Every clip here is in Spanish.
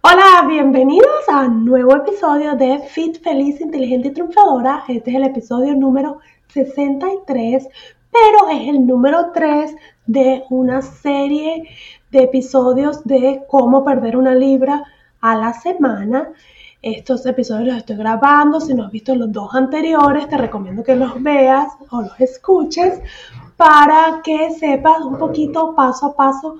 Hola, bienvenidos a un nuevo episodio de Fit Feliz, Inteligente y Triunfadora. Este es el episodio número 63, pero es el número 3 de una serie de episodios de cómo perder una libra a la semana. Estos episodios los estoy grabando. Si no has visto los dos anteriores, te recomiendo que los veas o los escuches para que sepas un poquito paso a paso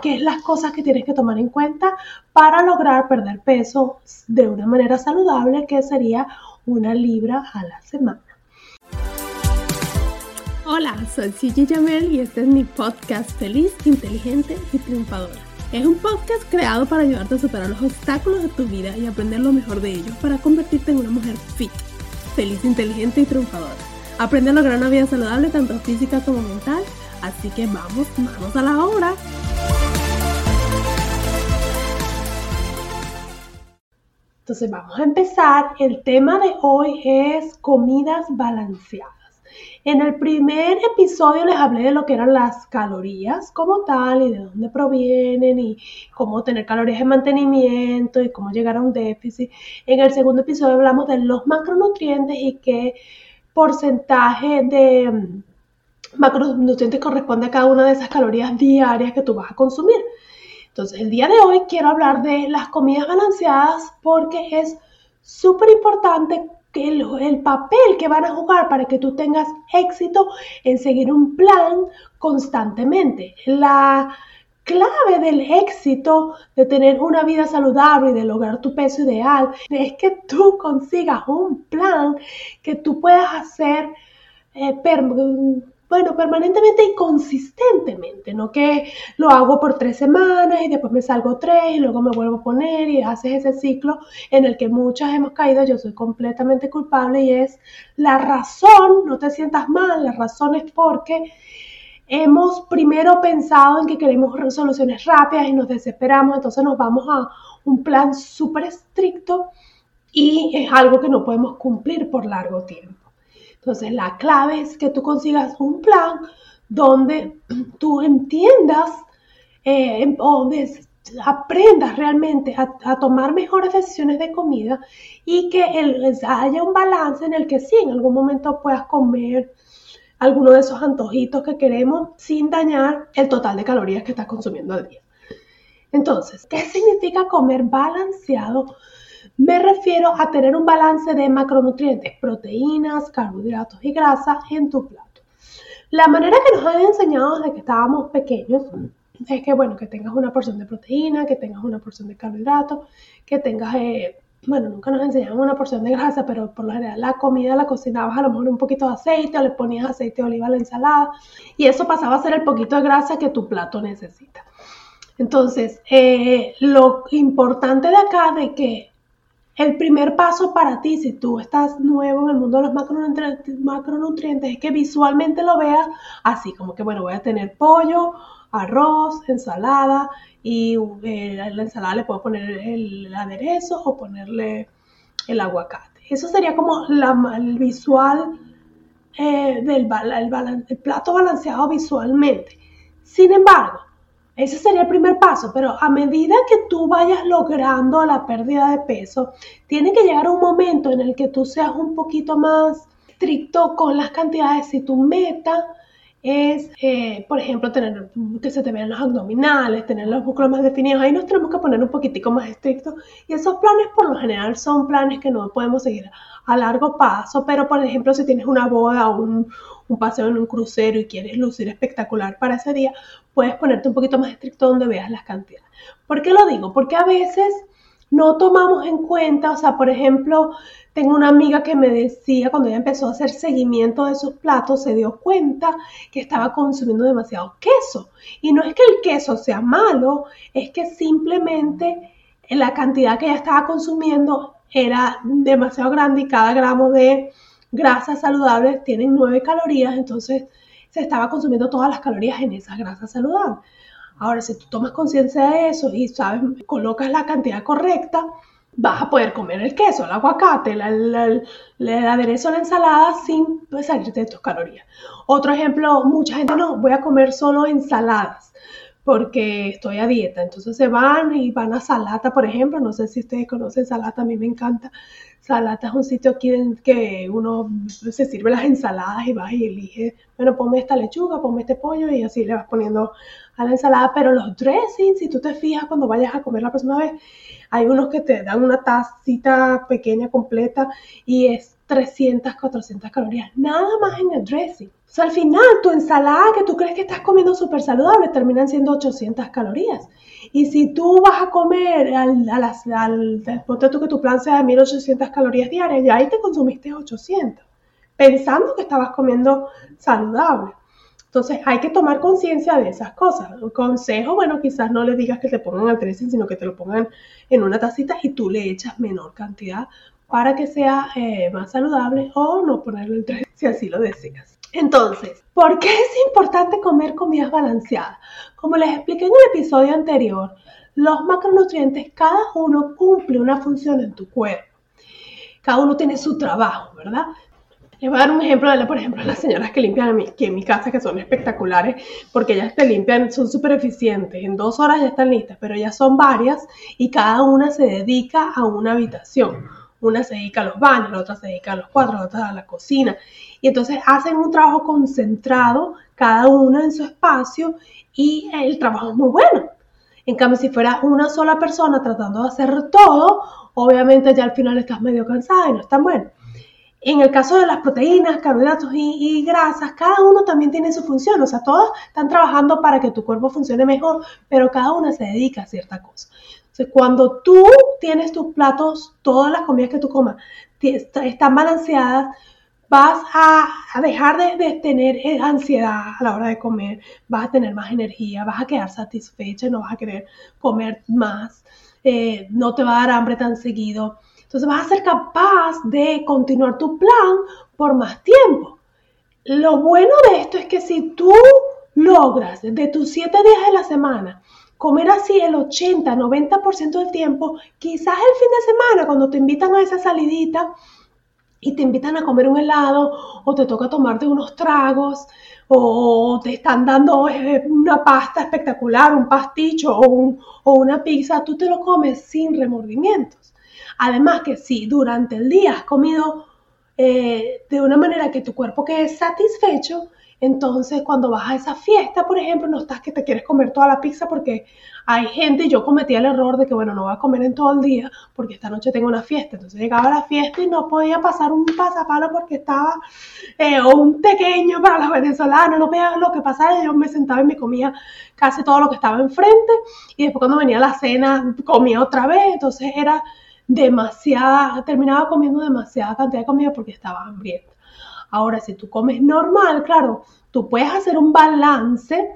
qué es las cosas que tienes que tomar en cuenta para lograr perder peso de una manera saludable, que sería una libra a la semana. Hola, soy Gigi Jamel y este es mi podcast Feliz, Inteligente y Triunfadora. Es un podcast creado para ayudarte a superar los obstáculos de tu vida y aprender lo mejor de ellos para convertirte en una mujer fit, feliz, inteligente y triunfadora. Aprende a lograr una vida saludable tanto física como mental Así que vamos, vamos a la obra. Entonces vamos a empezar. El tema de hoy es comidas balanceadas. En el primer episodio les hablé de lo que eran las calorías como tal y de dónde provienen y cómo tener calorías de mantenimiento y cómo llegar a un déficit. En el segundo episodio hablamos de los macronutrientes y qué porcentaje de macronutrientes corresponde a cada una de esas calorías diarias que tú vas a consumir. Entonces, el día de hoy quiero hablar de las comidas balanceadas porque es súper importante el, el, papel que van a jugar para que tú tengas éxito en seguir un plan constantemente. La clave del éxito de tener una vida saludable y de lograr tu peso ideal es que tú consigas un plan que tú puedas hacer eh, bueno, permanentemente y consistentemente, no que lo hago por tres semanas y después me salgo tres y luego me vuelvo a poner y haces ese ciclo en el que muchas hemos caído, yo soy completamente culpable y es la razón, no te sientas mal, la razón es porque hemos primero pensado en que queremos soluciones rápidas y nos desesperamos, entonces nos vamos a un plan súper estricto y es algo que no podemos cumplir por largo tiempo. Entonces, la clave es que tú consigas un plan donde tú entiendas eh, o aprendas realmente a, tomar mejores decisiones de comida y que haya un balance en el que sí, en algún momento puedas comer alguno de esos antojitos que queremos sin dañar el total de calorías que estás consumiendo al día. Entonces, ¿qué significa comer balanceado? Me refiero a tener un balance de macronutrientes, proteínas, carbohidratos y grasas en tu plato. La manera que nos han enseñado desde que estábamos pequeños es que, bueno, que tengas una porción de proteína, que tengas una porción de carbohidratos, que tengas, eh, bueno, nunca nos enseñaban una porción de grasa, pero por lo general la comida la cocinabas a lo mejor un poquito de aceite o le ponías aceite de oliva a la ensalada y eso pasaba a ser el poquito de grasa que tu plato necesita. Entonces, eh, lo importante de acá de que el primer paso para ti, si tú estás nuevo en el mundo de los macronutrientes, es que visualmente lo veas así, como que, bueno, voy a tener pollo, arroz, ensalada y eh, la ensalada le puedo poner el, aderezo o ponerle el aguacate. Eso sería como el visual eh, del el plato balanceado visualmente. Sin embargo, ese sería el primer paso, pero a medida que tú vayas logrando la pérdida de peso, tiene que llegar un momento en el que tú seas un poquito más estricto con las cantidades. Si tu meta es, eh, por ejemplo, tener que se te vean los abdominales, tener los músculos más definidos, ahí nos tenemos que poner un poquitico más estrictos. Y esos planes por lo general son planes que no podemos seguir a largo paso, pero por ejemplo, si tienes una boda o un, un paseo en un crucero y quieres lucir espectacular para ese día, puedes ponerte un poquito más estricto donde veas las cantidades. ¿Por qué lo digo? Porque a veces no tomamos en cuenta, o sea, por ejemplo, tengo una amiga que me decía cuando ella empezó a hacer seguimiento de sus platos, se dio cuenta que estaba consumiendo demasiado queso. Y no es que el queso sea malo, es que simplemente la cantidad que ella estaba consumiendo era demasiado grande y cada gramo de grasas saludables tiene 9 calorías, entonces se estaba consumiendo todas las calorías en esas grasas saludables. Ahora, si tú tomas conciencia de eso y sabes, colocas la cantidad correcta, vas a poder comer el queso, el aguacate, el aderezo a la ensalada sin salirte de tus calorías. Otro ejemplo, mucha gente no, voy a comer solo ensaladas porque estoy a dieta. Entonces se van y van a Salata, por ejemplo. No sé si ustedes conocen Salata, a mí me encanta. Salata es un sitio aquí en que uno se sirve las ensaladas y vas y elige, bueno, ponme esta lechuga, ponme este pollo y así le vas poniendo a la ensalada. Pero los dressings, si tú te fijas cuando vayas a comer la próxima vez, hay unos que te dan una tacita pequeña completa y es 300, 400 calorías, nada más en el dressing. O sea, al final tu ensalada que tú crees que estás comiendo súper saludable terminan siendo 800 calorías. Y si tú vas a comer al, al, ponte tú que tu plan sea de 1800 calorías diarias, ya ahí te consumiste 800, pensando que estabas comiendo saludable. Entonces hay que tomar conciencia de esas cosas. Un consejo, bueno, quizás no le digas que te pongan al dressing, sino que te lo pongan en una tacita y tú le echas menor cantidad para que sea eh, más saludable o no ponerle el dressing si así lo deseas. Entonces, ¿por qué es importante comer comidas balanceadas? Como les expliqué en el episodio anterior, los macronutrientes, cada uno cumple una función en tu cuerpo. Cada uno tiene su trabajo, ¿verdad? Les voy a dar un ejemplo de, por ejemplo, las señoras que limpian aquí en mi casa, que son espectaculares, porque ellas te limpian, son súper eficientes. En dos horas ya están listas, pero ellas son varias y cada una se dedica a una habitación. Una se dedica a los baños, la otra se dedica a los cuartos, la otra a la cocina. Y entonces hacen un trabajo concentrado, cada una en su espacio, y el trabajo es muy bueno. En cambio, si fuera una sola persona tratando de hacer todo, obviamente ya al final estás medio cansada y no es tan bueno. En el caso de las proteínas, carbohidratos y, grasas, cada uno también tiene su función, o sea, todos están trabajando para que tu cuerpo funcione mejor, pero cada una se dedica a cierta cosa. Entonces, cuando tú tienes tus platos, todas las comidas que tú comas están balanceadas, vas a, dejar de, tener eh, ansiedad a la hora de comer, vas a tener más energía, vas a quedar satisfecha, no vas a querer comer más, eh, no te va a dar hambre tan seguido. Entonces vas a ser capaz de continuar tu plan por más tiempo. Lo bueno de esto es que si tú logras de tus siete días de la semana comer así el 80, 90% del tiempo, quizás el fin de semana cuando te invitan a esa salidita y te invitan a comer un helado o te toca tomarte unos tragos o te están dando eh, una pasta espectacular, un pasticho o, o una pizza, tú te lo comes sin remordimientos. Además que si durante el día has comido eh, de una manera que tu cuerpo quede satisfecho, entonces cuando vas a esa fiesta, por ejemplo, no estás que te quieres comer toda la pizza porque hay gente, yo cometía el error de que, bueno, no voy a comer en todo el día porque esta noche tengo una fiesta. Entonces llegaba a la fiesta y no podía pasar un pasapalo porque estaba, eh, un pequeño para los venezolanos, no veía lo que pasaba. Yo me sentaba y me comía casi todo lo que estaba enfrente y después cuando venía la cena comía otra vez. Entonces era demasiada, terminaba comiendo demasiada cantidad de comida porque estaba hambrienta. Ahora, si tú comes normal, claro, tú puedes hacer un balance.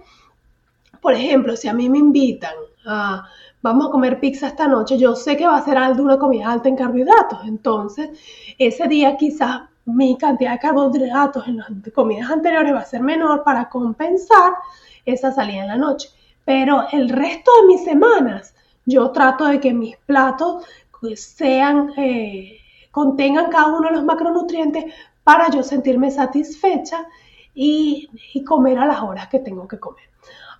Por ejemplo, si a mí me invitan a, vamos a comer pizza esta noche, yo sé que va a ser algo una comida alta en carbohidratos. Entonces, ese día quizás mi cantidad de carbohidratos en las comidas anteriores va a ser menor para compensar esa salida en la noche. Pero el resto de mis semanas, yo trato de que mis platos sean, eh, contengan cada uno de los macronutrientes para yo sentirme satisfecha y, comer a las horas que tengo que comer.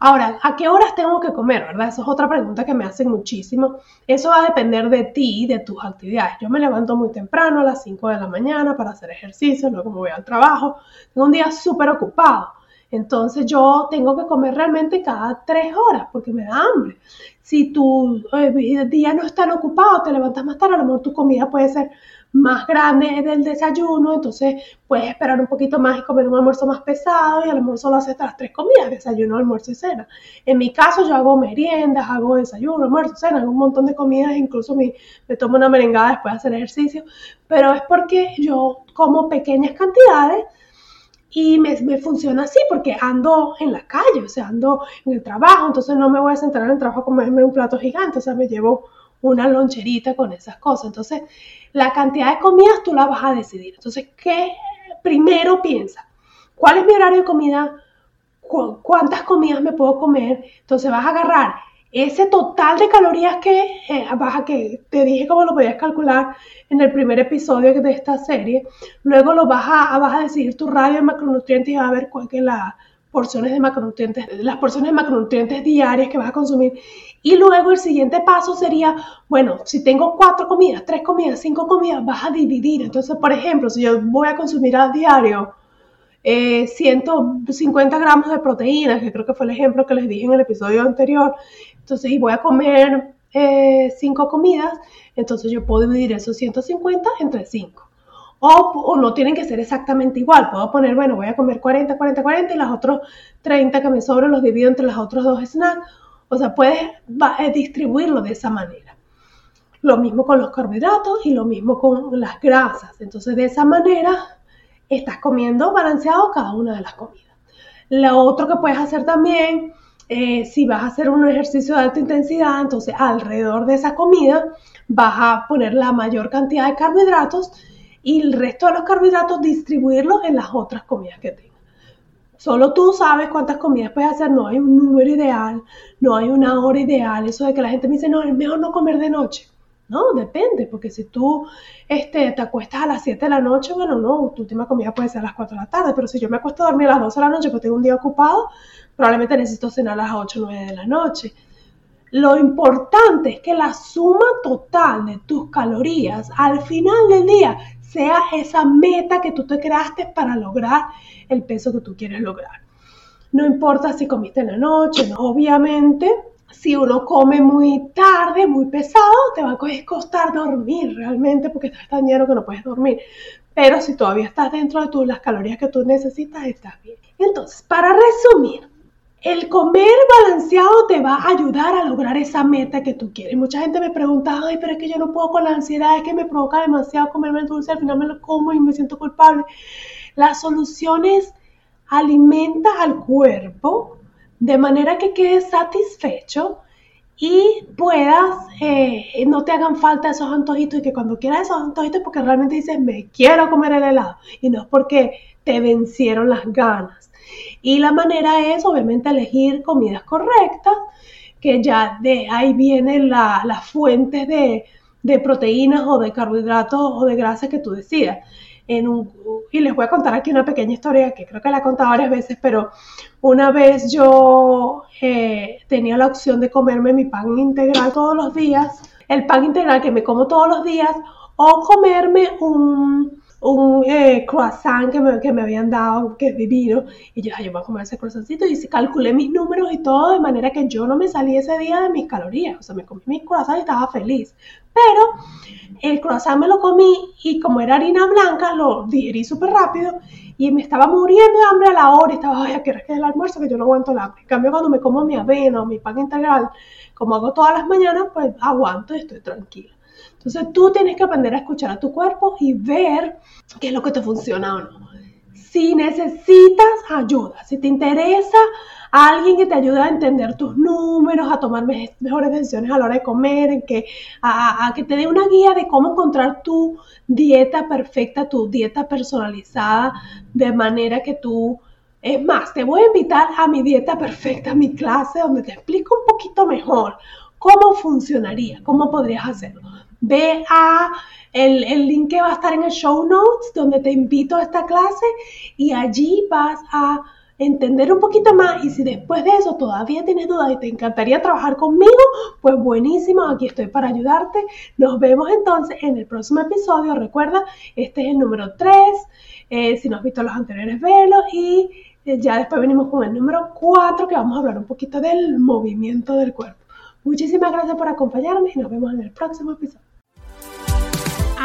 Ahora, ¿a qué horas tengo que comer? ¿Verdad? Esa es otra pregunta que me hacen muchísimo. Eso va a depender de ti y de tus actividades. Yo me levanto muy temprano, a las 5 de la mañana, para hacer ejercicio, luego me voy al trabajo. Tengo un día súper ocupado. Entonces yo tengo que comer realmente cada tres horas porque me da hambre. Si tu eh, día no están ocupado, te levantas más tarde, a lo mejor tu comida puede ser más grande del desayuno, entonces puedes esperar un poquito más y comer un almuerzo más pesado y al almuerzo lo haces las tres comidas, desayuno, almuerzo y cena. En mi caso yo hago meriendas, hago desayuno, almuerzo, cena, hago un montón de comidas, incluso me, me tomo una merengada después de hacer ejercicio, pero es porque yo como pequeñas cantidades y me, me, funciona así porque ando en la calle, o sea, ando en el trabajo, entonces no me voy a sentar en el trabajo a comerme un plato gigante, o sea, me llevo una loncherita con esas cosas. Entonces, la cantidad de comidas tú la vas a decidir. Entonces, ¿qué primero piensa? ¿Cuál es mi horario de comida? ¿Cuántas comidas me puedo comer? Entonces vas a agarrar ese total de calorías que eh, vas a que te dije cómo lo podías calcular en el primer episodio de esta serie. Luego lo vas a, vas a decidir tu radio de macronutrientes y vas a ver cuál es la porciones de macronutrientes, las porciones de macronutrientes diarias que vas a consumir. Y luego el siguiente paso sería, bueno, si tengo cuatro comidas, tres comidas, cinco comidas, vas a dividir. Entonces, por ejemplo, si yo voy a consumir a diario 150 eh, gramos de proteínas, que creo que fue el ejemplo que les dije en el episodio anterior, entonces, y voy a comer eh, cinco comidas, entonces yo puedo dividir esos 150 entre cinco. O, no tienen que ser exactamente igual. Puedo poner, bueno, voy a comer 40, 40, 40 y los otros 30 que me sobran los divido entre los otros dos snacks. O sea, puedes eh, distribuirlo de esa manera. Lo mismo con los carbohidratos y lo mismo con las grasas. Entonces, de esa manera estás comiendo balanceado cada una de las comidas. Lo otro que puedes hacer también, eh, si vas a hacer un ejercicio de alta intensidad, entonces alrededor de esa comida vas a poner la mayor cantidad de carbohidratos y el resto de los carbohidratos distribuirlos en las otras comidas que tengas. Solo tú sabes cuántas comidas puedes hacer, no hay un número ideal, no hay una hora ideal, eso de que la gente me dice, no, es mejor no comer de noche. No, depende, porque si tú este, te acuestas a las 7 de la noche, bueno, no, tu última comida puede ser a las 4 de la tarde, pero si yo me acuesto a dormir a las 12 de la noche porque tengo un día ocupado, probablemente necesito cenar a las 8 o 9 de la noche. Lo importante es que la suma total de tus calorías al final del día sea esa meta que tú te creaste para lograr el peso que tú quieres lograr. No importa si comiste en la noche, obviamente, si uno come muy tarde, muy pesado, te va a costar dormir realmente porque estás tan lleno que no puedes dormir. Pero si todavía estás dentro de tú, las calorías que tú necesitas, estás bien. Entonces, para resumir, el comer balanceado te va a ayudar a lograr esa meta que tú quieres. Mucha gente me pregunta, ay, pero es que yo no puedo con la ansiedad, es que me provoca demasiado comerme el dulce, al final me lo como y me siento culpable. La solución es alimenta al cuerpo de manera que quedes satisfecho y puedas, eh, no te hagan falta esos antojitos y que cuando quieras esos antojitos porque realmente dices, me quiero comer el helado y no es porque te vencieron las ganas. Y la manera es obviamente elegir comidas correctas, que ya de ahí vienen las fuentes de, de proteínas o de carbohidratos o de grasa que tú decidas. Y les voy a contar aquí una pequeña historia que creo que la he contado varias veces, pero una vez yo eh, tenía la opción de comerme mi pan integral todos los días, el pan integral que me como todos los días, o comerme un, un eh, croissant que me, que me, habían dado, que es divino, y yo, yo voy a comer ese croissantito, y calculé mis números y todo, de manera que yo no me salí ese día de mis calorías, o sea, me comí mi croissant y estaba feliz, pero el croissant me lo comí, y como era harina blanca, lo digerí súper rápido, y me estaba muriendo de hambre a la hora, y estaba, ay, ¿a qué hora es el almuerzo? Que yo no aguanto el hambre. En cambio, cuando me como mi avena o mi pan integral, como hago todas las mañanas, pues aguanto y estoy tranquila. Entonces tú tienes que aprender a escuchar a tu cuerpo y ver qué es lo que te funciona o no. Si necesitas ayuda, si te interesa alguien que te ayude a entender tus números, a tomar mejores decisiones a la hora de comer, que, a, que te dé una guía de cómo encontrar tu dieta perfecta, tu dieta personalizada, de manera que tú es más, te voy a invitar a mi dieta perfecta, a mi clase, donde te explico un poquito mejor cómo funcionaría, cómo podrías hacerlo ve a el, link que va a estar en el show notes donde te invito a esta clase y allí vas a entender un poquito más y si después de eso todavía tienes dudas y te encantaría trabajar conmigo, pues buenísimo, aquí estoy para ayudarte. Nos vemos entonces en el próximo episodio. Recuerda, este es el número 3. Eh, si no has visto los anteriores, velos y eh, ya después venimos con el número 4 que vamos a hablar un poquito del movimiento del cuerpo. Muchísimas gracias por acompañarme y nos vemos en el próximo episodio.